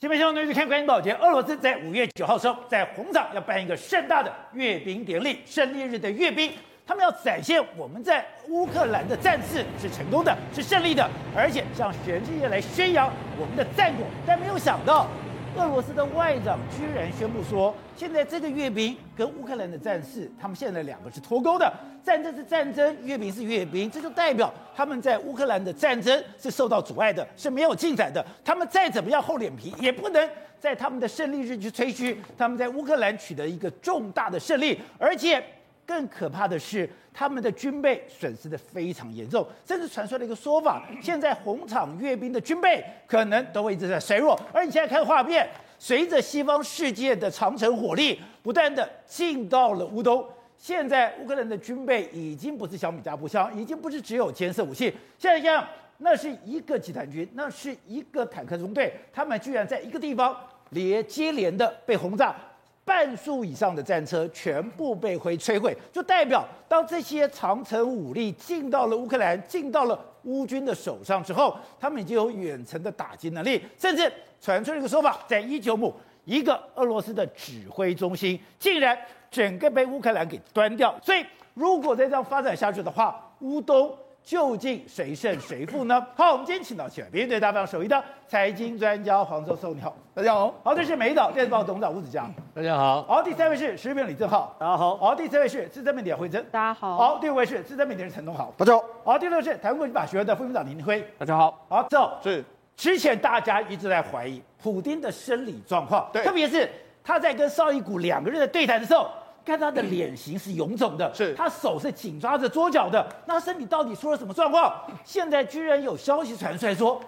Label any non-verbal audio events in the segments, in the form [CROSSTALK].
新闻新闻，看关心报捷。俄罗斯在五月九号时候，在红场要办一个盛大的阅兵典礼，胜利日的阅兵，他们要展现我们在乌克兰的战事是成功的，是胜利的，而且向全世界来宣扬我们的战果。但没有想到。俄罗斯的外长居然宣布说，现在这个阅兵跟乌克兰的战事，他们现在两个是脱钩的。战争是战争，阅兵是阅兵，这就代表他们在乌克兰的战争是受到阻碍的，是没有进展的。他们再怎么样厚脸皮，也不能在他们的胜利日去吹嘘他们在乌克兰取得一个重大的胜利，而且。更可怕的是，他们的军备损失的非常严重，甚至传出了一个说法：现在红场阅兵的军备可能都会一直在衰弱。而你现在看画面，随着西方世界的长城火力不断的进到了乌东，现在乌克兰的军备已经不是小米加步枪，已经不是只有尖射武器，现在像那是一个集团军，那是一个坦克中队，他们居然在一个地方连接连的被轰炸。半数以上的战车全部被灰摧毁，就代表当这些长城武力进到了乌克兰，进到了乌军的手上之后，他们已经有远程的打击能力，甚至传出一个说法，在伊久姆一个俄罗斯的指挥中心，竟然整个被乌克兰给端掉。所以，如果再这样发展下去的话，乌东。究竟谁胜谁负呢？[LAUGHS] 好，我们今天请到前面对大方首义的财经专家黄教授，你好，大家好。好，这是美岛电子报董事长吴子江，大家好。好，第三位是时事评李正浩，大家好。好，第四位是资深媒体慧珍，大家好。好，第五位是资深媒体人陈东豪，大家好。好，第六位是台湾国际法学院的副院长林辉，大家好。好，走是之前大家一直在怀疑普丁的生理状况，对，特别是他在跟绍伊古两个人的对谈的时候。看他的脸型是臃肿的，是他手是紧抓着桌角的，那他身体到底出了什么状况？现在居然有消息传出来说，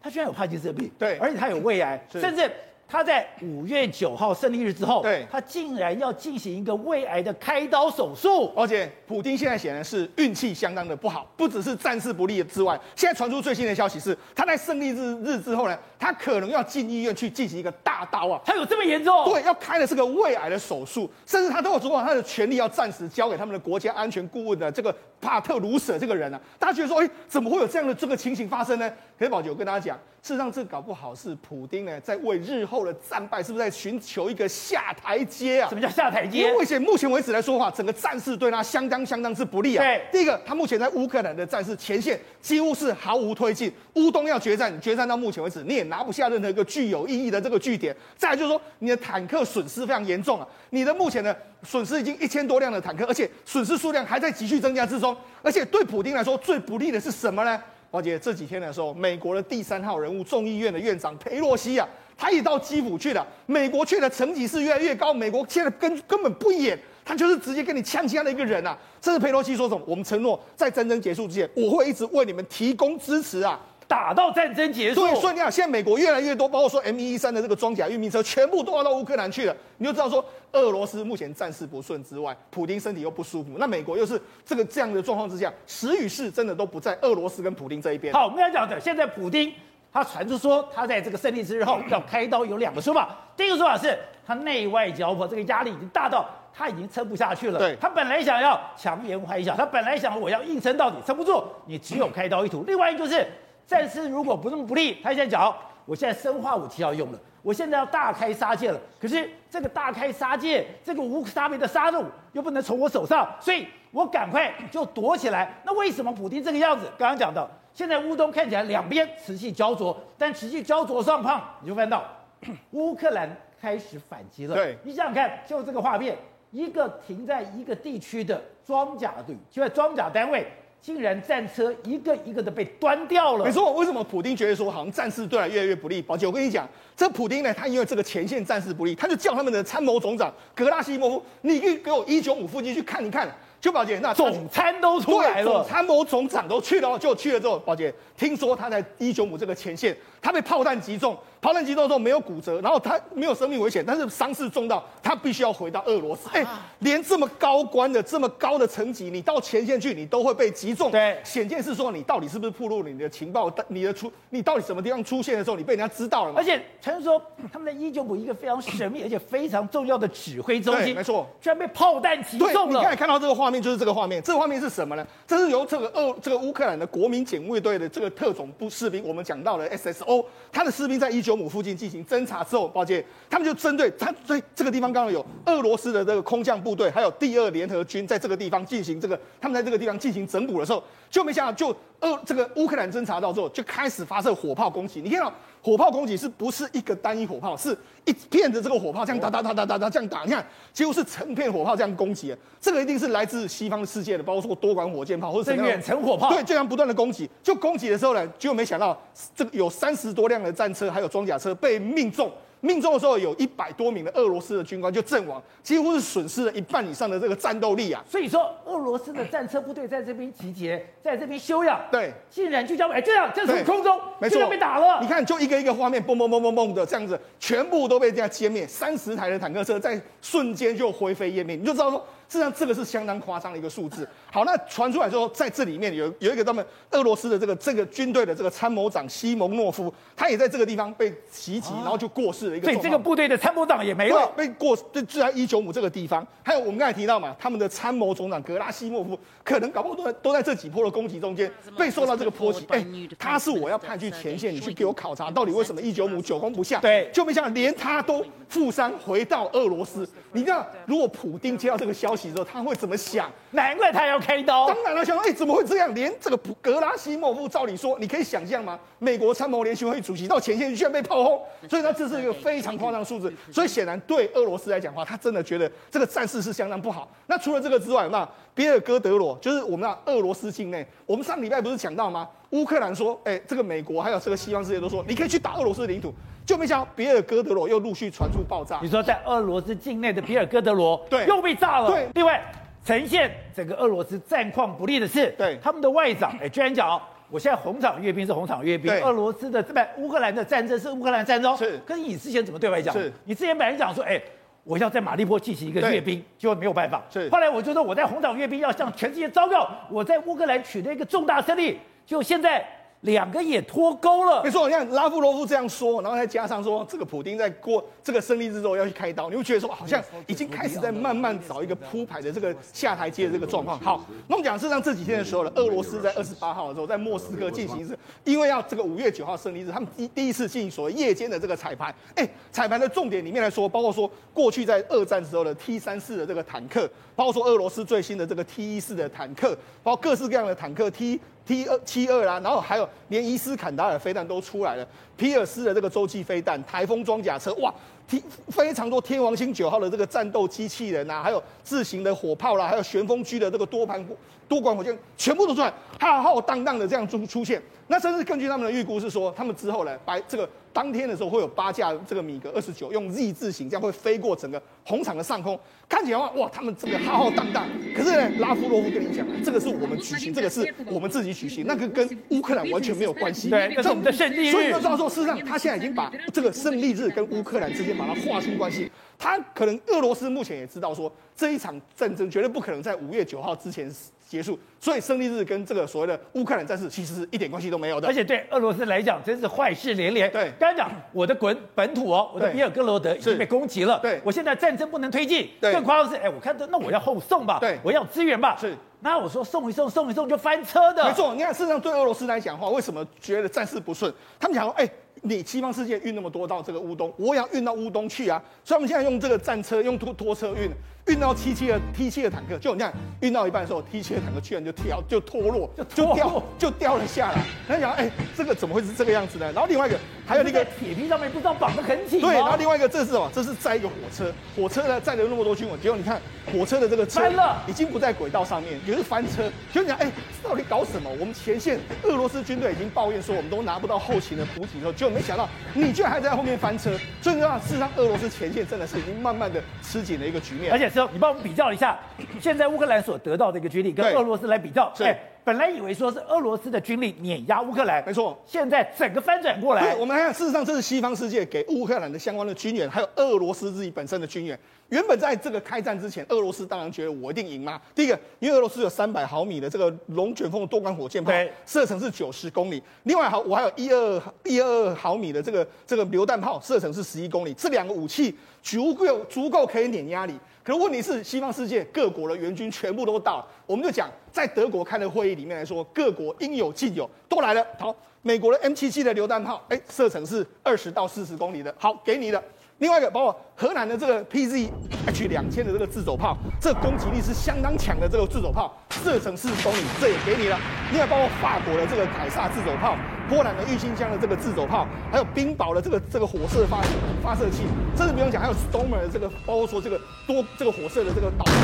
他居然有帕金森病，对，而且他有胃癌，甚至。他在五月九号胜利日之后，对，他竟然要进行一个胃癌的开刀手术，而且普京现在显然是运气相当的不好，不只是战事不利之外，现在传出最新的消息是，他在胜利日日之后呢，他可能要进医院去进行一个大刀啊，他有这么严重？对，要开的是个胃癌的手术，甚至他都有说他的权利要暂时交给他们的国家安全顾问的这个帕特鲁舍这个人啊，大家觉得说，哎，怎么会有这样的这个情形发生呢？可是宝姐，我跟大家讲。事实上，这搞不好是普丁呢，在为日后的战败，是不是在寻求一个下台阶啊？什么叫下台阶？因为目前目前为止来说的话，整个战事对他相当相当之不利啊。对，第一个，他目前在乌克兰的战事前线几乎是毫无推进，乌东要决战，决战到目前为止你也拿不下任何一个具有意义的这个据点。再来就是说，你的坦克损失非常严重啊，你的目前的损失已经一千多辆的坦克，而且损失数量还在急剧增加之中。而且对普丁来说，最不利的是什么呢？而且这几天的时候，美国的第三号人物众议院的院长佩洛西啊，他也到基辅去了。美国去的层级是越来越高，美国现在根根本不演，他就是直接跟你呛枪的一个人啊。这是佩洛西说什么？我们承诺在战争结束之前，我会一直为你们提供支持啊。打到战争结束。对，所以你看，现在美国越来越多，包括说 M 一一三的这个装甲运兵车，全部都要到乌克兰去了。你就知道说，俄罗斯目前战事不顺之外，普丁身体又不舒服，那美国又是这个这样的状况之下，时与势真的都不在俄罗斯跟普丁这一边。好，我们要讲的，现在普丁他传出说，他在这个胜利之日后要开刀，有两个说法。第一个说法是他内外交迫，这个压力已经大到他已经撑不下去了。对，他本来想要强颜欢笑，他本来想我要硬撑到底，撑不住，你只有开刀一途。另外一个就是。战事如果不这么不利，他现在讲，我现在生化武器要用了，我现在要大开杀戒了。可是这个大开杀戒，这个无差别的杀戮又不能从我手上，所以我赶快就躲起来。那为什么普京这个样子？刚刚讲到，现在乌东看起来两边持续焦灼，但持续焦灼上方，你就看到 [COUGHS] 乌克兰开始反击了。对，你想想看，就这个画面，一个停在一个地区的装甲队，就在装甲单位。竟然战车一个一个的被端掉了。没错，为什么普丁觉得说好像战事对他越来越不利？宝姐，我跟你讲，这普丁呢，他因为这个前线战事不利，他就叫他们的参谋总长格拉西莫夫，你去给我一九五附近去看一看。就宝姐，那总参都出来了，总参谋总长都去了，[LAUGHS] 就去了之后，宝姐听说他在一九五这个前线，他被炮弹击中。炮弹击中之后没有骨折，然后他没有生命危险，但是伤势重到他必须要回到俄罗斯。哎、欸，连这么高官的这么高的层级，你到前线去，你都会被击中。对，显见是说你到底是不是暴露你的情报？你的出，你到底什么地方出现的时候，你被人家知道了嘛？而且陈说他们在一九五一个非常神秘而且非常重要的指挥中心，没错，居然被炮弹击中了。你刚才看到这个画面，就是这个画面。这个画面是什么呢？这是由这个俄这个乌克兰的国民警卫队的这个特种部士兵，我们讲到了 SSO，他的士兵在一九。九姆附近进行侦查之后，抱歉，他们就针对他所以这个地方刚好有俄罗斯的这个空降部队，还有第二联合军在这个地方进行这个，他们在这个地方进行整补的时候，就没想到就俄这个乌克兰侦察到之后，就开始发射火炮攻击。你看到火炮攻击是不是一个单一火炮，是一片的这个火炮这样打打打打打打这样打，你看几乎是成片火炮这样攻击，这个一定是来自西方世界的，包括说多管火箭炮或者是远程火炮，对，这样不断的攻击。就攻击的时候呢，就没想到这个有三十多辆的战车还有装甲车被命中。命中的时候，有一百多名的俄罗斯的军官就阵亡，几乎是损失了一半以上的这个战斗力啊！所以说，俄罗斯的战车部队在这边集结，在这边休养，对，竟然就叫哎这样，这是空中，没错，被打了。你看，就一个一个画面，嘣嘣嘣嘣嘣的这样子，全部都被这样歼灭，三十台的坦克车在瞬间就灰飞烟灭，你就知道说。实际上，这个是相当夸张的一个数字。好，那传出来之后，在这里面有有一个他们俄罗斯的这个这个军队的这个参谋长西蒙诺夫，他也在这个地方被袭击，然后就过世了一个。所以这个部队的参谋长也没了，被过就就在伊久姆这个地方。还有我们刚才提到嘛，他们的参谋总长格拉西莫夫，可能搞不好都在都在这几波的攻击中间被受到这个波及。哎，他是我要派去前线，你去给我考察到底为什么伊久姆久攻不下？对，就没想到连他都负伤回到俄罗斯。你知道，如果普丁接到这个消息之后，他会怎么想？难怪他要开刀。当然了，想说，哎，怎么会这样？连这个格拉西莫夫，照理说，你可以想象吗？美国参谋联席会主席到前线居然被炮轰，所以呢，这是一个非常夸张的数字。所以显然，对俄罗斯来讲的话，他真的觉得这个战事是相当不好。那除了这个之外，那别尔哥德罗就是我们那俄罗斯境内，我们上礼拜不是讲到吗？乌克兰说，哎，这个美国还有这个西方世界都说，你可以去打俄罗斯的领土。就没想到别尔哥德罗又陆续传出爆炸。你说在俄罗斯境内的比尔哥德罗，对，又被炸了。对，另外呈现整个俄罗斯战况不利的是，对，他们的外长哎，居然讲，我现在红场阅兵是红场阅兵，俄罗斯的这边乌克兰的战争是乌克兰战争。是，可是你之前怎么对外讲？是，你之前本来讲说，哎，我要在马利波进行一个阅兵，结果没有办法。是，后来我就说我在红场阅兵，要向全世界昭告我在乌克兰取得一个重大胜利，就现在。两个也脱钩了，没错。你看拉夫罗夫这样说，然后再加上说这个普丁在过这个胜利日之后要去开刀，你会觉得说好像已经开始在慢慢找一个铺排的这个下台阶的这个状况。好，那我们讲事实上这几天的时候呢，俄罗斯在二十八号的时候在莫斯科进行一次，因为要这个五月九号胜利日，他们第第一次进行所谓夜间的这个彩排。哎，彩排的重点里面来说，包括说过去在二战时候的 T 三四的这个坦克，包括说俄罗斯最新的这个 T 一四的坦克，包括各式各样的坦克 T。T 二 T 二啦，然后还有连伊斯坎达尔飞弹都出来了，皮尔斯的这个洲际飞弹、台风装甲车，哇，天非常多天王星九号的这个战斗机器人呐、啊，还有自行的火炮啦，还有旋风区的这个多盘多管火箭，全部都出来，浩浩荡荡的这样出出现。那甚至根据他们的预估是说，他们之后呢，白这个。当天的时候会有八架这个米格二十九用 Z 字形这样会飞过整个红场的上空，看起来哇哇，他们这个浩浩荡荡。可是呢，拉夫罗夫跟你讲啊，这个是我们举行，这个是我们自己举行，那个跟乌克兰完全没有关系。对，这是我们的胜利日。所以就知道说，事实上他现在已经把这个胜利日跟乌克兰之间把它划清关系。他可能俄罗斯目前也知道说，这一场战争绝对不可能在五月九号之前结束，所以胜利日跟这个所谓的乌克兰战事其实是一点关系都没有的。而且对俄罗斯来讲，真是坏事连连。对，刚才讲我的滚本土哦，我的比尔格罗德已经被攻击了。对，我现在战争不能推进。对，更夸张的是，哎，我看到那我要后送吧。对，我要支援吧。是，那我说送一送，送一送就翻车的。没错，你看，事实上对俄罗斯来讲的话，为什么觉得战事不顺？他们讲说，哎。你西方世界运那么多到这个乌东，我也要运到乌东去啊！所以我们现在用这个战车，用拖拖车运。运到 T 七的 T 七的坦克，就你看运到一半的时候，T 七的坦克居然就跳就脱落，就就掉就掉了下来。然后讲，哎，这个怎么会是这个样子呢？然后另外一个还有那个铁皮上面不知道绑得很紧。对，然后另外一个这是什么？这是载一个火车，火车呢载了那么多军火，结果你看火车的这个车已经不在轨道上面，也是翻车。就你讲，哎，到底搞什么？我们前线俄罗斯军队已经抱怨说，我们都拿不到后勤的补给的时候，结果没想到你居然还在后面翻车。所以呢，事实上俄罗斯前线真的是已经慢慢的吃紧了一个局面，而且。你帮我们比较一下，现在乌克兰所得到的一个军力跟俄罗斯来比较，对，本来以为说是俄罗斯的军力碾压乌克兰，没错，现在整个翻转过来。对，我们来看，事实上这是西方世界给乌克兰的相关的军援，还有俄罗斯自己本身的军援。原本在这个开战之前，俄罗斯当然觉得我一定赢嘛。第一个，因为俄罗斯有三百毫米的这个龙卷风多管火箭炮，射程是九十公里。另外，好，我还有一二一二毫米的这个这个榴弹炮，射程是十一公里。这两个武器足够足够可以碾压你。可是问题是，西方世界各国的援军全部都到，我们就讲在德国开的会议里面来说，各国应有尽有，都来了。好，美国的 M77 的榴弹炮，哎，射程是二十到四十公里的，好，给你的。另外一个，包括荷兰的这个 PZH 两千的这个自走炮，这攻击力是相当强的这个自走炮，射程四十公里，这也给你了。另外包括法国的这个凯撒自走炮，波兰的郁金香的这个自走炮，还有冰雹的这个这个火射发发射器，这是不用讲，还有 Stormer 的这个，包括说这个多这个火射的这个导弹，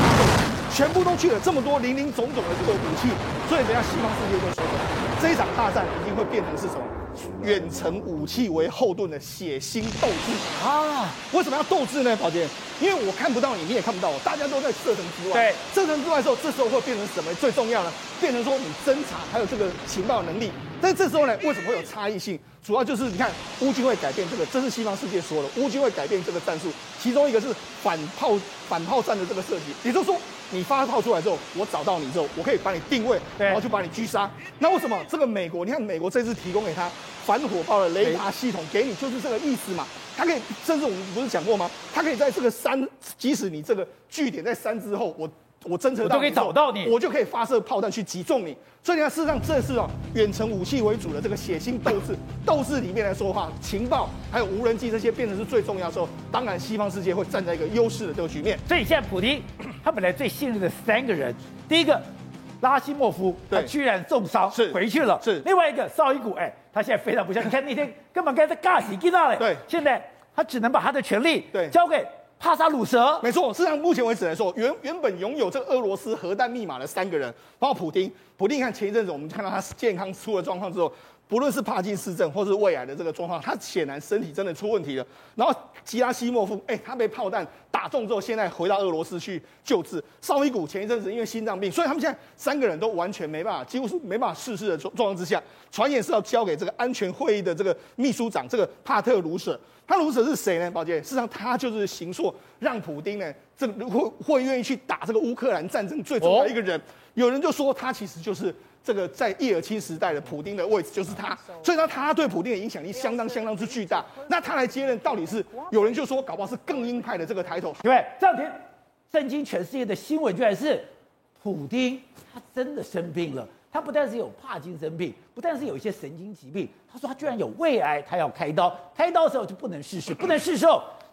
全部都去了，这么多林林总总的这个武器，所以等下西方世界就说，这一场大战一定会变成是什么？远程武器为后盾的血腥斗志啊！为什么要斗志呢？宝杰，因为我看不到你，你也看不到我，大家都在射程之外。对，射程之外的时候，这时候会变成什么？最重要呢？变成说你侦查还有这个情报能力。但这时候呢，为什么会有差异性？主要就是你看乌军会改变这个，这是西方世界说的，乌军会改变这个战术。其中一个是反炮反炮战的这个设计，也就是说。你发炮出来之后，我找到你之后，我可以把你定位，然后就把你狙杀。那为什么这个美国？你看美国这次提供给他反火炮的雷达系统，给你就是这个意思嘛？它可以，甚至我们不是讲过吗？它可以在这个山，即使你这个据点在山之后，我。我侦测到，我就可以找到你，我就可以发射炮弹去击中你。所以你看，事实上这是啊，远程武器为主的这个血腥斗智，斗智里面来说的话，情报还有无人机这些变成是最重要的时候，当然西方世界会站在一个优势的这个局面。所以现在普丁他本来最信任的三个人，第一个拉希莫夫，他居然重伤是回去了，是另外一个绍伊古，哎，他现在非常不像，你看那天根本该在尬死给他嘞，对，现在他只能把他的权力对交给。帕萨鲁舍，没错。事实上，目前为止来说，原原本拥有这个俄罗斯核弹密码的三个人，包括普丁。普丁，你看前一阵子我们看到他健康出了状况之后，不论是帕金氏症或是胃癌的这个状况，他显然身体真的出问题了。然后吉拉西莫夫，哎，他被炮弹打中之后，现在回到俄罗斯去救治。绍伊古前一阵子因为心脏病，所以他们现在三个人都完全没办法，几乎是没办法逝世的状状况之下，传言是要交给这个安全会议的这个秘书长这个帕特鲁舍。他如此是谁呢？宝杰，事实上他就是行硕让普丁呢，这个会会愿意去打这个乌克兰战争最重要的一个人。有人就说他其实就是这个在叶尔钦时代的普丁的位置就是他，所以呢，他对普丁的影响力相当相当之巨大。那他来接任，到底是有人就说搞不好是更鹰派的这个抬头。因为这两天震惊全世界的新闻居然是普丁他真的生病了。他不但是有帕金森病，不但是有一些神经疾病，他说他居然有胃癌，他要开刀，开刀的时候就不能逝世，不能逝世。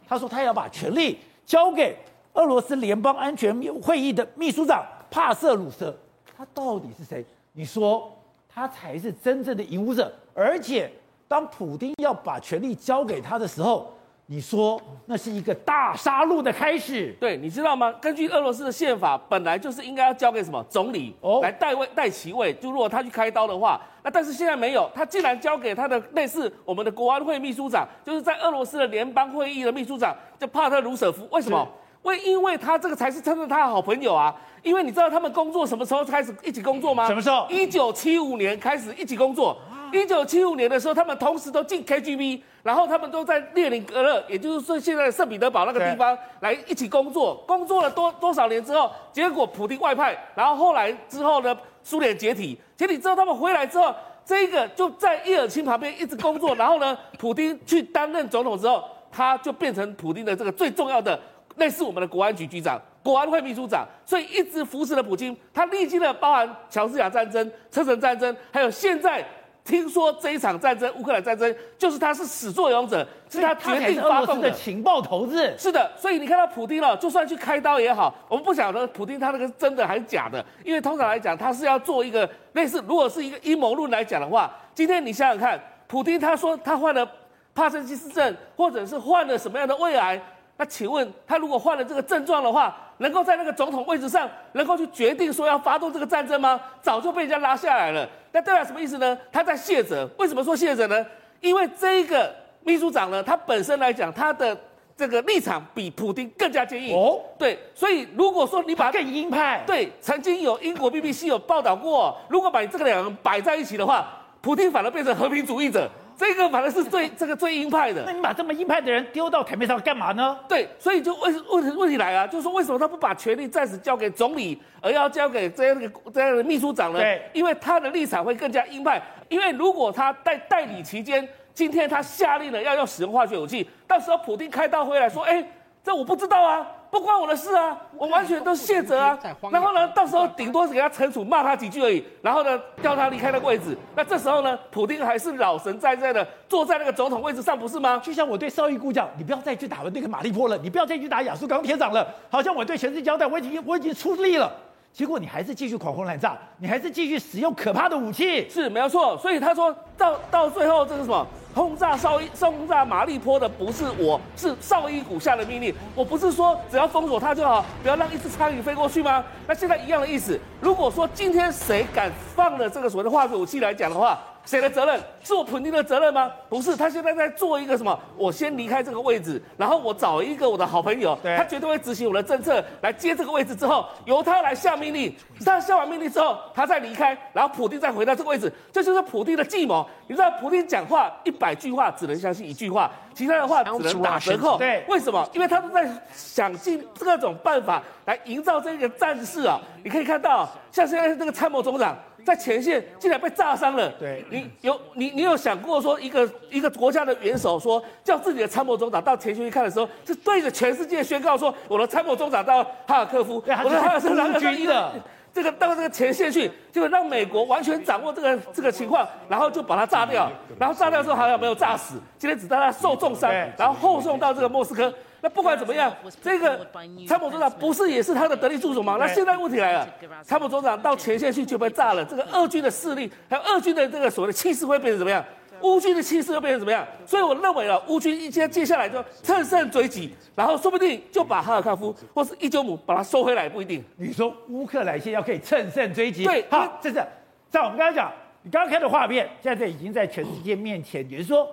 他说他要把权力交给俄罗斯联邦安全会议的秘书长帕瑟鲁舍。他到底是谁？你说他才是真正的影武者。而且当普丁要把权力交给他的时候。你说那是一个大杀戮的开始，对，你知道吗？根据俄罗斯的宪法，本来就是应该要交给什么总理来代位代其位，就如果他去开刀的话，那但是现在没有，他竟然交给他的类似我们的国安会秘书长，就是在俄罗斯的联邦会议的秘书长叫帕特鲁舍夫。为什么？为因为他这个才是真正他的好朋友啊。因为你知道他们工作什么时候开始一起工作吗？什么时候？一九七五年开始一起工作。一九七五年的时候，他们同时都进 KGB，然后他们都在列宁格勒，也就是说现在圣彼得堡那个地方来一起工作。工作了多多少年之后，结果普丁外派，然后后来之后呢，苏联解体，解体之后他们回来之后，这个就在叶尔钦旁边一直工作。然后呢，[LAUGHS] 普丁去担任总统之后，他就变成普丁的这个最重要的，类似我们的国安局局长、国安会秘书长，所以一直扶持了普京。他历经了包含乔治亚战争、车臣战争，还有现在。听说这一场战争，乌克兰战争，就是他是始作俑者，是他决定发动的，情报头子。是的，所以你看到普丁了，就算去开刀也好，我们不晓得普丁他那个是真的还是假的，因为通常来讲，他是要做一个类似，如果是一个阴谋论来讲的话，今天你想想看，普丁他说他患了帕金森症，或者是患了什么样的胃癌。那请问他如果患了这个症状的话，能够在那个总统位置上，能够去决定说要发动这个战争吗？早就被人家拉下来了。那代表什么意思呢？他在卸责。为什么说卸责呢？因为这一个秘书长呢，他本身来讲，他的这个立场比普京更加坚硬。哦，对。所以如果说你把更鹰派，对，曾经有英国 BBC 有报道过，如果把你这个两个人摆在一起的话，普京反而变成和平主义者。这个反正是最这个最鹰派的，那你把这么鹰派的人丢到台面上干嘛呢？对，所以就问问问题来啊，就是说为什么他不把权力暂时交给总理，而要交给这样的这样的秘书长呢？对，因为他的立场会更加鹰派。因为如果他在代理期间，今天他下令了要用使用化学武器，到时候普京开大会来说，哎，这我不知道啊，不关我的事啊，我完全都卸责啊。然后呢，到时候顶多是给他惩处，骂他几句而已，然后呢，叫他离开那个位置。那这时候呢，普丁还是老神在在的坐在那个总统位置上，不是吗？就像我对绍伊古讲，你不要再去打那个马利波了，你不要再去打亚速钢铁厂了，好像我对全世界交代，我已经我已经出力了。结果你还是继续狂轰滥炸，你还是继续使用可怕的武器，是没有错。所以他说到到最后，这是什么？轰炸少一、轰炸马利坡的不是我，是少伊谷下的命令。我不是说只要封锁它就好，不要让一只苍蝇飞过去吗？那现在一样的意思。如果说今天谁敢放了这个所谓的化学武器来讲的话，谁的责任？是我普丁的责任吗？不是，他现在在做一个什么？我先离开这个位置，然后我找一个我的好朋友，他绝对会执行我的政策来接这个位置之后，由他来下命令。他下完命令之后，他再离开，然后普丁再回到这个位置，这就是普丁的计谋。你知道，普丁讲话一百句话只能相信一句话，其他的话只能打折扣。对，为什么？因为他都在想尽各种办法来营造这个战事啊。你可以看到，像现在这个参谋总长。在前线竟然被炸伤了。对，你有你你有想过说一个一个国家的元首说叫自己的参谋总长到前线去看的时候，是对着全世界宣告说我的参谋总长到哈尔科夫，我的哈尔科夫军的这个到这个前线去，就让美国完全掌握这个这个情况，然后就把它炸掉，然后炸掉之后好像没有炸死，今天只让他受重伤，然后后送到这个莫斯科。那不管怎么样，这个参谋总长不是也是他的得力助手吗？那现在问题来了，参谋总长到前线去就被炸了，这个俄军的势力还有俄军的这个所谓的气势会变成怎么样？乌军的气势会变成怎么样？所以我认为啊，乌军一接接下来就乘胜追击，然后说不定就把哈尔科夫或是伊久姆把它收回来，不一定。你说乌克兰现在要可以乘胜追击？对，好，这是在我们刚才讲，你刚刚看的画面，现在已经在全世界面前，也就是说。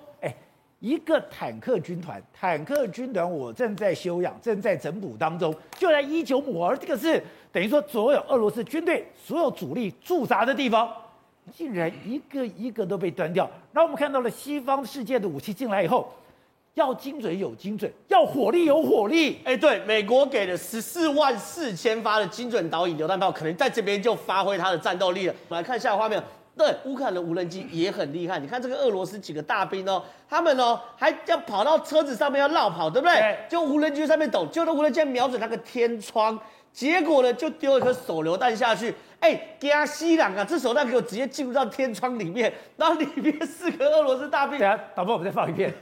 一个坦克军团，坦克军团，我正在休养，正在整补当中，就在伊久姆，而这个是等于说所有俄罗斯军队所有主力驻扎的地方，竟然一个一个都被端掉。那我们看到了西方世界的武器进来以后，要精准有精准，要火力有火力。哎，对，美国给了十四万四千发的精准导引榴弹炮，可能在这边就发挥它的战斗力了。我们来看下画面。对，乌克兰的无人机也很厉害。你看这个俄罗斯几个大兵哦，他们哦还要跑到车子上面要绕跑，对不对？对，就无人机上面抖，就那无人机瞄准那个天窗，结果呢就丢一颗手榴弹下去。哎，加西朗啊，这手弹给我直接进入到天窗里面，然后里面四个俄罗斯大兵。等下，导播，我们再放一遍。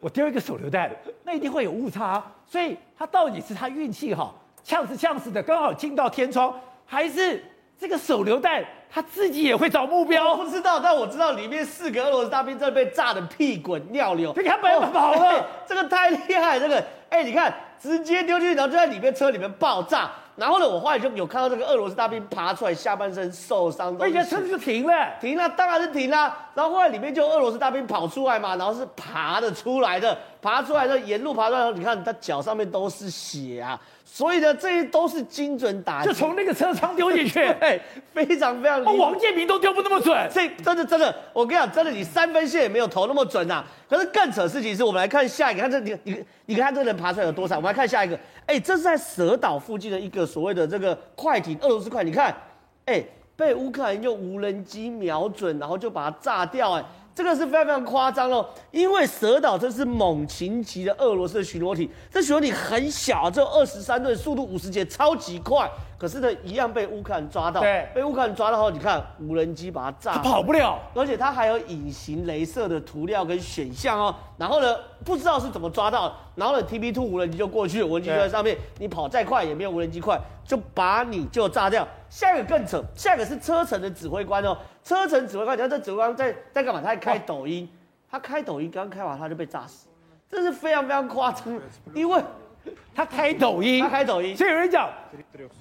我丢一个手榴弹，那一定会有误差，所以他到底是他运气好，呛死呛死的刚好进到天窗，还是这个手榴弹？他自己也会找目标，我不知道，但我知道里面四个俄罗斯大兵真的被炸得屁滚尿流，你看，本跑了，欸，这个太厉害，这个，哎，欸，你看，直接丢进去，然后就在里面车里面爆炸。然后呢，我后来就有看到这个俄罗斯大兵爬出来，下半身受伤，而且车子就停了，停了，当然是停了。然后后来里面就俄罗斯大兵跑出来嘛，然后是爬的出来的，爬出来的沿路爬出来，你看他脚上面都是血啊。所以呢，这些都是精准打击，就从那个车窗丢进去，[LAUGHS] 哎，非常非常哦。王建民都丢不那么准，这真的真的，我跟你讲，真的，你三分线也没有投那么准呐、啊。可是更扯的事情是，我们来看下一个，看这你你你看这个人爬出来有多惨。我们来看下一个，哎，这是在蛇岛附近的一个所谓的这个快艇，俄罗斯快艇，你看，哎，被乌克兰用无人机瞄准，然后就把它炸掉，哎。这个是非常非常夸张哦，因为蛇岛这是猛禽级的俄罗斯的巡逻艇，这巡逻艇很小，只有二十三吨，速度五十节，超级快。可是呢，一样被乌克兰抓到，对，被乌克兰抓到后，你看无人机把它炸，它跑不了，而且它还有隐形镭射的涂料跟选项哦。然后呢，不知道是怎么抓到，然后呢，TB2 无人机就过去了，无人机就在上面，你跑再快也没有无人机快，就把你就炸掉。下一个更扯，下一个是车臣的指挥官哦，车臣指挥官，你看这指挥官在在干嘛？他在开抖音，他开抖音刚开完他就被炸死，这是非常非常夸张，因为。他开抖音，他开抖音，所以有人讲，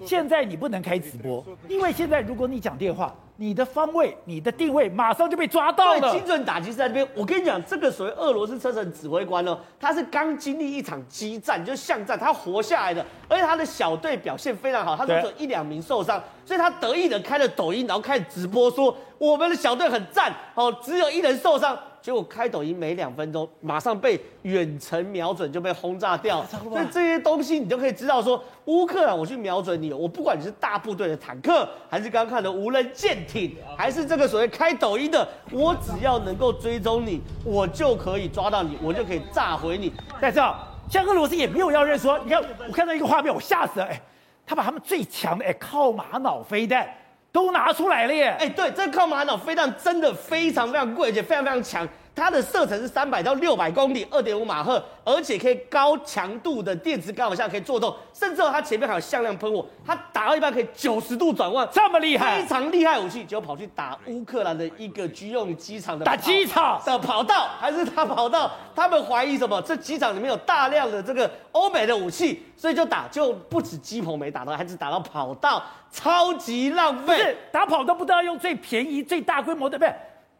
现在你不能开直播，因为现在如果你讲电话，你的方位、你的定位马上就被抓到了。精准打击是在这边。我跟你讲，这个所谓俄罗斯车臣指挥官呢，他是刚经历一场激战，就是巷战，他活下来的，而且他的小队表现非常好，他只有一两名受伤，所以他得意的开了抖音，然后开始直播说我们的小队很赞，哦，只有一人受伤。结果开抖音没两分钟，马上被远程瞄准就被轰炸掉。所以这些东西你就可以知道说，乌克兰我去瞄准你，我不管你是大部队的坦克，还是刚刚看的无人舰艇，还是这个所谓开抖音的，我只要能够追踪你，我就可以抓到你，我就可以炸毁你。在这，现在俄罗斯也没有要认说，你看我看到一个画面，我吓死了，哎，他把他们最强的哎靠玛瑙飞弹都拿出来了耶，哎，对，这靠玛瑙飞弹真的非常非常贵，而且非常非常强。它的射程是三百到六百公里，二点五马赫，而且可以高强度的电磁干扰下可以做动，甚至它前面还有向量喷火，它打到一半可以九十度转弯，这么厉害，非常厉害武器，结果跑去打乌克兰的一个军用机场的打机场的跑道，还是他跑道？他们怀疑什么？这机场里面有大量的这个欧美的武器，所以就打，就不止机棚没打到，还是打到跑道，超级浪费。是打跑道不都要用最便宜、最大规模的？不是，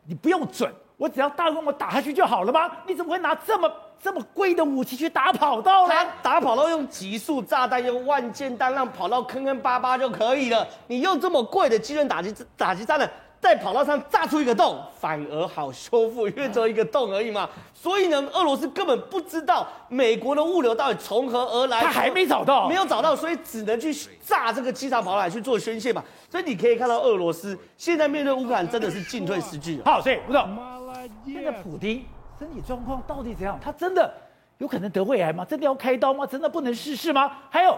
你不用准。我只要大规模打下去就好了吗？你怎么会拿这么这么贵的武器去打跑道呢？他打跑道用极速炸弹，用万箭弹让跑道坑坑巴巴就可以了。你用这么贵的机动打击打击炸弹，在跑道上炸出一个洞，反而好修复，因为只有一个洞而已嘛。所以呢，俄罗斯根本不知道美国的物流到底从何而来，他还没找到，没有找到，所以只能去炸这个机场跑道来去做宣泄嘛。所以你可以看到，俄罗斯现在面对乌克兰真的是进退失据。好，所以吴总，现在普丁身体状况到底怎样？他真的有可能得胃癌吗？真的要开刀吗？真的不能逝世吗？还有，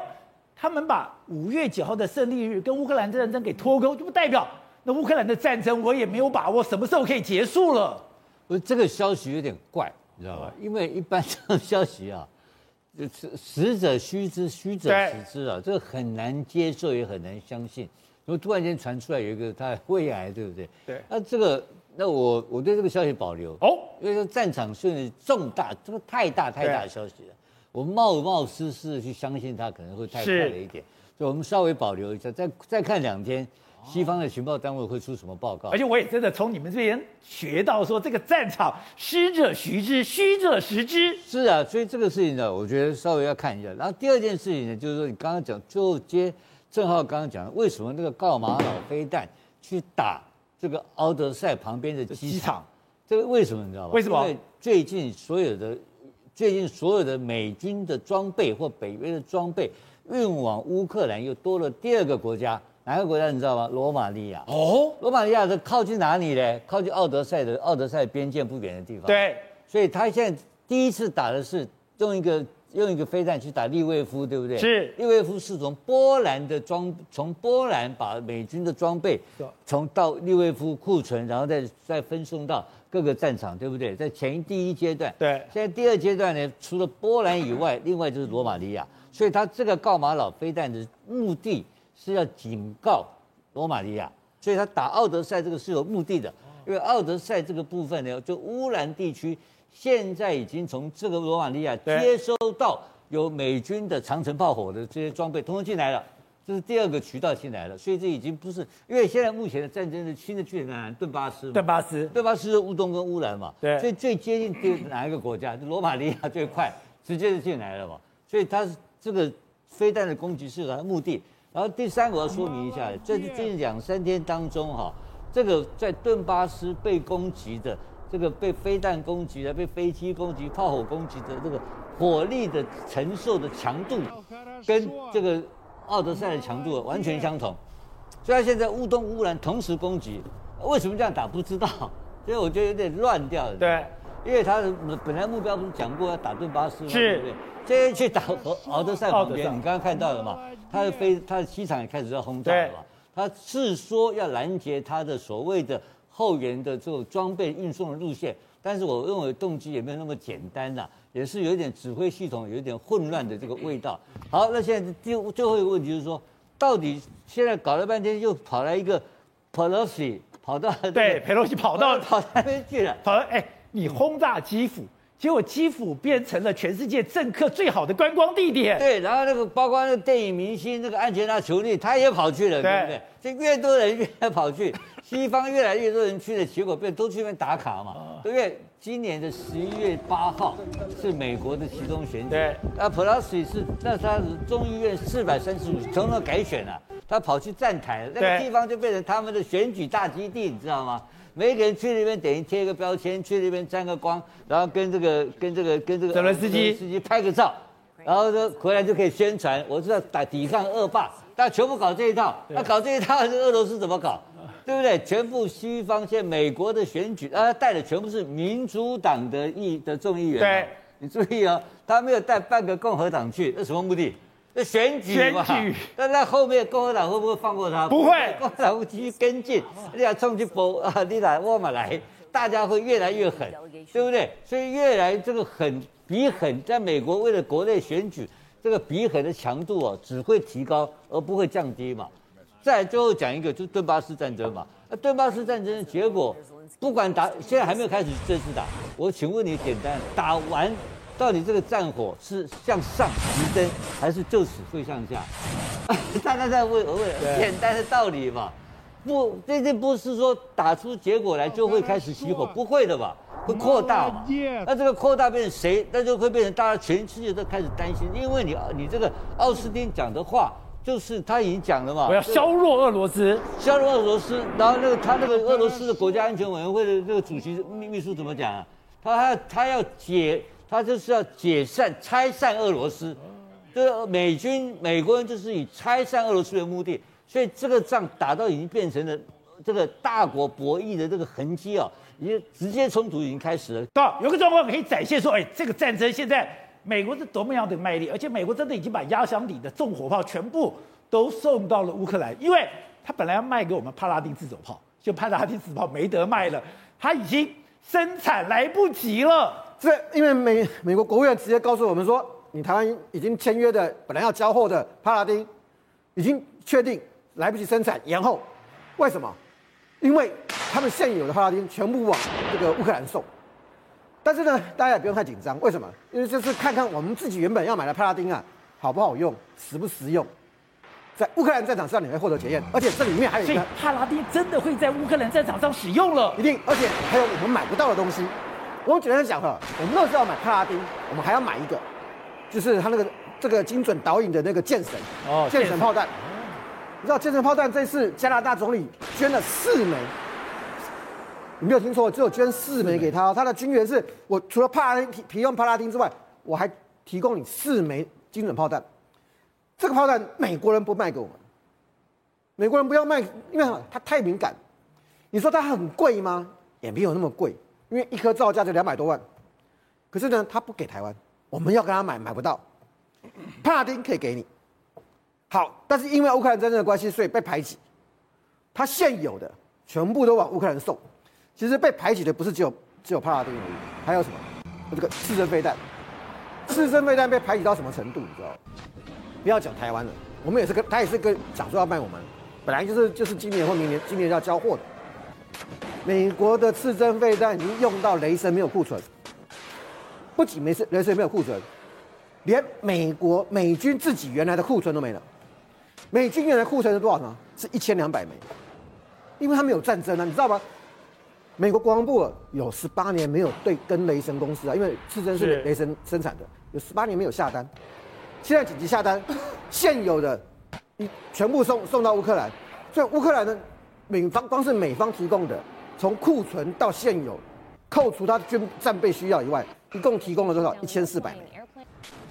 他们把五月九号的胜利日跟乌克兰战争给脱钩，就不代表。那乌克兰的战争，我也没有把握什么时候可以结束了。不，这个消息有点怪，你知道吧？因为一般这种消息啊，就是实者虚之，虚者实之啊，这个很难接受，也很难相信。如果突然间传出来有一个他胃癌，对不对？对。那这个，那我我对这个消息保留哦，因为说战场是重大，这个太大太大的消息了，我冒冒失失的去相信它可能会太快了一点，所以我们稍微保留一下，再再看两天。西方的情报单位会出什么报告？而且我也真的从你们这边学到说，这个战场实者徐之，虚者实之。是啊，所以这个事情呢，我觉得稍微要看一下。然后第二件事情呢，就是说你刚刚讲，就接郑浩刚刚讲，为什么那个告马老飞弹去打这个奥德赛旁边的机场？这个为什么你知道吗？为什么？因为最近所有的最近所有的美军的装备或北约的装备运往乌克兰，又多了第二个国家。哪个国家你知道吗？罗马尼亚哦，罗马尼亚是靠近哪里呢？靠近奥德赛的奥德赛边界不远的地方。对，所以他现在第一次打的是用一个用一个飞弹去打利威夫，对不对？是。利威夫是从波兰的装，从波兰把美军的装备从到利威夫库存，然后再再分送到各个战场，对不对？在前第一阶段。对。现在第二阶段呢，除了波兰以外，[LAUGHS] 另外就是罗马尼亚。所以他这个告玛老飞弹的目的。是要警告罗马尼亚，所以他打奥德赛这个是有目的的，因为奥德赛这个部分呢，就乌兰地区现在已经从这个罗马尼亚接收到有美军的长城炮火的这些装备，通通进来了，这是第二个渠道进来了，所以这已经不是，因为现在目前的战争的新的据点在哪？顿巴斯，顿巴斯，顿巴斯是乌东跟乌兰嘛，对，所以最接近第哪一个国家？就罗马尼亚最快，直接就进来了嘛，所以它是这个飞弹的攻击是它的目的。然后第三个我要说明一下，在这两三天当中哈，这个在顿巴斯被攻击的，这个被飞弹攻击的、被飞机攻击、炮火攻击的这个火力的承受的强度，跟这个奥德赛的强度完全相同。所以他现在乌东乌兰同时攻击，为什么这样打不知道？所以我觉得有点乱掉了。对，因为他的本来目标不是讲过要打顿巴斯吗？是。对不对？现在去打和奥德赛旁边，你刚刚看到了嘛？他的飞，他的机场也开始要轰炸了嘛？他是说要拦截他的所谓的后援的这种装备运送的路线，但是我认为动机也没有那么简单呐，也是有点指挥系统有点混乱的这个味道。好，那现在最最后一个问题就是说，到底现在搞了半天又跑来一个 Pelosi 跑到对 Pelosi 跑到 [LAUGHS] 跑那边去了，跑哎，你轰炸基辅。结果基辅变成了全世界政客最好的观光地点。对，然后那个包括那个电影明星那个安吉拉·裘丽，他也跑去了，对不对？就越多人越跑去，西方越来越多人去的结果变都去那边打卡嘛，对不对？今年的十一月八号是美国的其中选举，对，那普拉斯是那他是众议院四百三十五从那改选了，他跑去站台，那个地方就变成他们的选举大基地，你知道吗？每个人去那边等于贴一个标签，去那边沾个光，然后跟这个跟这个跟这个泽伦斯基司机拍个照，然后说回来就可以宣传，我知道打抵抗恶霸，但全部搞这一套，那搞这一套，这俄罗斯怎么搞？对不对？全部西方现在美国的选举，啊，带的全部是民主党的议的众议员，对，你注意哦，他没有带半个共和党去，那什么目的？那选举嘛。选举。那那后面共和党会不会放过他？不会，共和党会继续跟进。你要冲去搏啊，你来我们来，大家会越来越狠，对不对？所以越来这个狠比狠，在美国为了国内选举，这个比狠的强度哦，只会提高而不会降低嘛。再最后讲一个，就是顿巴斯战争嘛。那顿巴斯战争的结果，不管打，现在还没有开始正式打。我请问你，简单打完，到底这个战火是向上提升，还是就此会向下？[LAUGHS] 大家在问问简单的道理嘛？不，这这不是说打出结果来就会开始熄火，不会的吧？会扩大嘛？那这个扩大变成谁？那就会变成大家全世界都开始担心，因为你你这个奥斯汀讲的话。就是他已经讲了嘛，我要削弱俄罗斯，削弱俄罗斯，然后那个他那个俄罗斯的国家安全委员会的那个主席秘秘书怎么讲啊？他他他要解，他就是要解散拆散俄罗斯，就是美军美国人就是以拆散俄罗斯为目的，所以这个仗打到已经变成了这个大国博弈的这个痕迹啊，已经直接冲突已经开始了。到，有个状况可以展现说，哎，这个战争现在。美国是多么样的卖力，而且美国真的已经把压箱底的重火炮全部都送到了乌克兰，因为他本来要卖给我们帕拉丁自走炮，就帕拉丁自走炮没得卖了，他已经生产来不及了。这因为美美国国务院直接告诉我们说，你台湾已经签约的本来要交货的帕拉丁，已经确定来不及生产，延后。为什么？因为他们现有的帕拉丁全部往这个乌克兰送。但是呢，大家也不用太紧张。为什么？因为就是看看我们自己原本要买的帕拉丁啊，好不好用，实不实用，在乌克兰战场上你会获得检验。而且这里面还有一个，帕拉丁真的会在乌克兰战场上使用了，一定。而且还有我们买不到的东西。我们简单讲哈，我们那时候要买帕拉丁，我们还要买一个，就是它那个这个精准导引的那个剑神哦，剑神炮弹。你知道剑神炮弹这次加拿大总理捐了四枚。你没有听错，只有捐四枚给他。他的军援是我除了帕拉丁提供帕拉丁之外，我还提供你四枚精准炮弹。这个炮弹美国人不卖给我们，美国人不要卖，因为它太敏感。你说它很贵吗？也没有那么贵，因为一颗造价就两百多万。可是呢，他不给台湾，我们要跟他买买不到。帕拉丁可以给你，好，但是因为乌克兰战争的关系，所以被排挤。他现有的全部都往乌克兰送。其实被排挤的不是只有只有帕拉丁而已，还有什么？这个刺针飞弹，刺针飞弹被排挤到什么程度？你知道？不要讲台湾了，我们也是跟他也是跟讲说要卖我们，本来就是就是今年或明年今年要交货的。美国的刺针飞弹已经用到雷神没有库存，不仅没事雷神没有库存，连美国美军自己原来的库存都没了。美军原来库存是多少呢？是一千两百枚，因为他们有战争啊，你知道吗？美国国防部有十八年没有对跟雷神公司啊，因为刺针是雷神生产的，有十八年没有下单，现在紧急下单，[LAUGHS] 现有的一全部送送到乌克兰，所以乌克兰的美方光是美方提供的，从库存到现有，扣除他军战备需要以外，一共提供了多少？一千四百枚。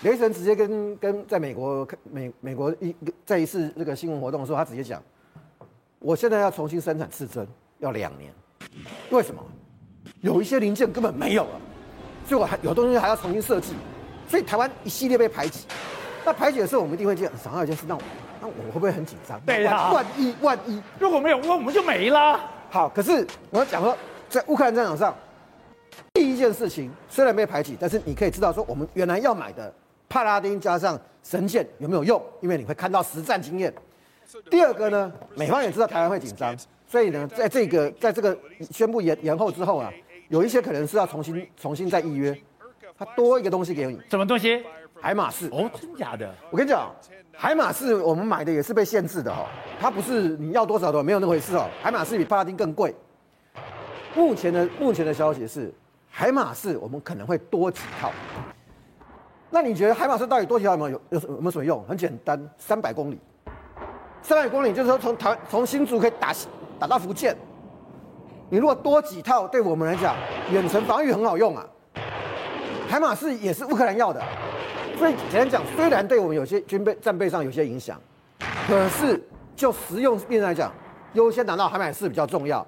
雷神直接跟跟在美国美美国一在一次那个新闻活动的时候，他直接讲，我现在要重新生产刺针，要两年。为什么？有一些零件根本没有了，所以我还有东西还要重新设计，所以台湾一系列被排挤。那排挤的时候，我们一定会这样想到一件事，那我那我会不会很紧张？对呀，万一万一如果没有，我们就没了。好，可是我要讲说，在乌克兰战场上，第一件事情虽然被排挤，但是你可以知道说，我们原来要买的帕拉丁加上神剑有没有用？因为你会看到实战经验。第二个呢，美方也知道台湾会紧张。所以呢，在这个在这个宣布延延后之后啊，有一些可能是要重新重新再预约，他多一个东西给你，什么东西？海马士哦，真假的？我跟你讲，海马士我们买的也是被限制的哈，它不是你要多少都没有那回事哦。海马士比帕拉丁更贵。目前的目前的消息是，海马士我们可能会多几套。那你觉得海马士到底多几套有没有有有有没有什么用？很简单，三百公里，三百公里就是说从台从新竹可以打。打到福建，你如果多几套，对我们来讲，远程防御很好用啊。海马士也是乌克兰要的，所以简单讲，虽然对我们有些军备战备上有些影响，可是就实用面来讲，优先拿到海马士比较重要。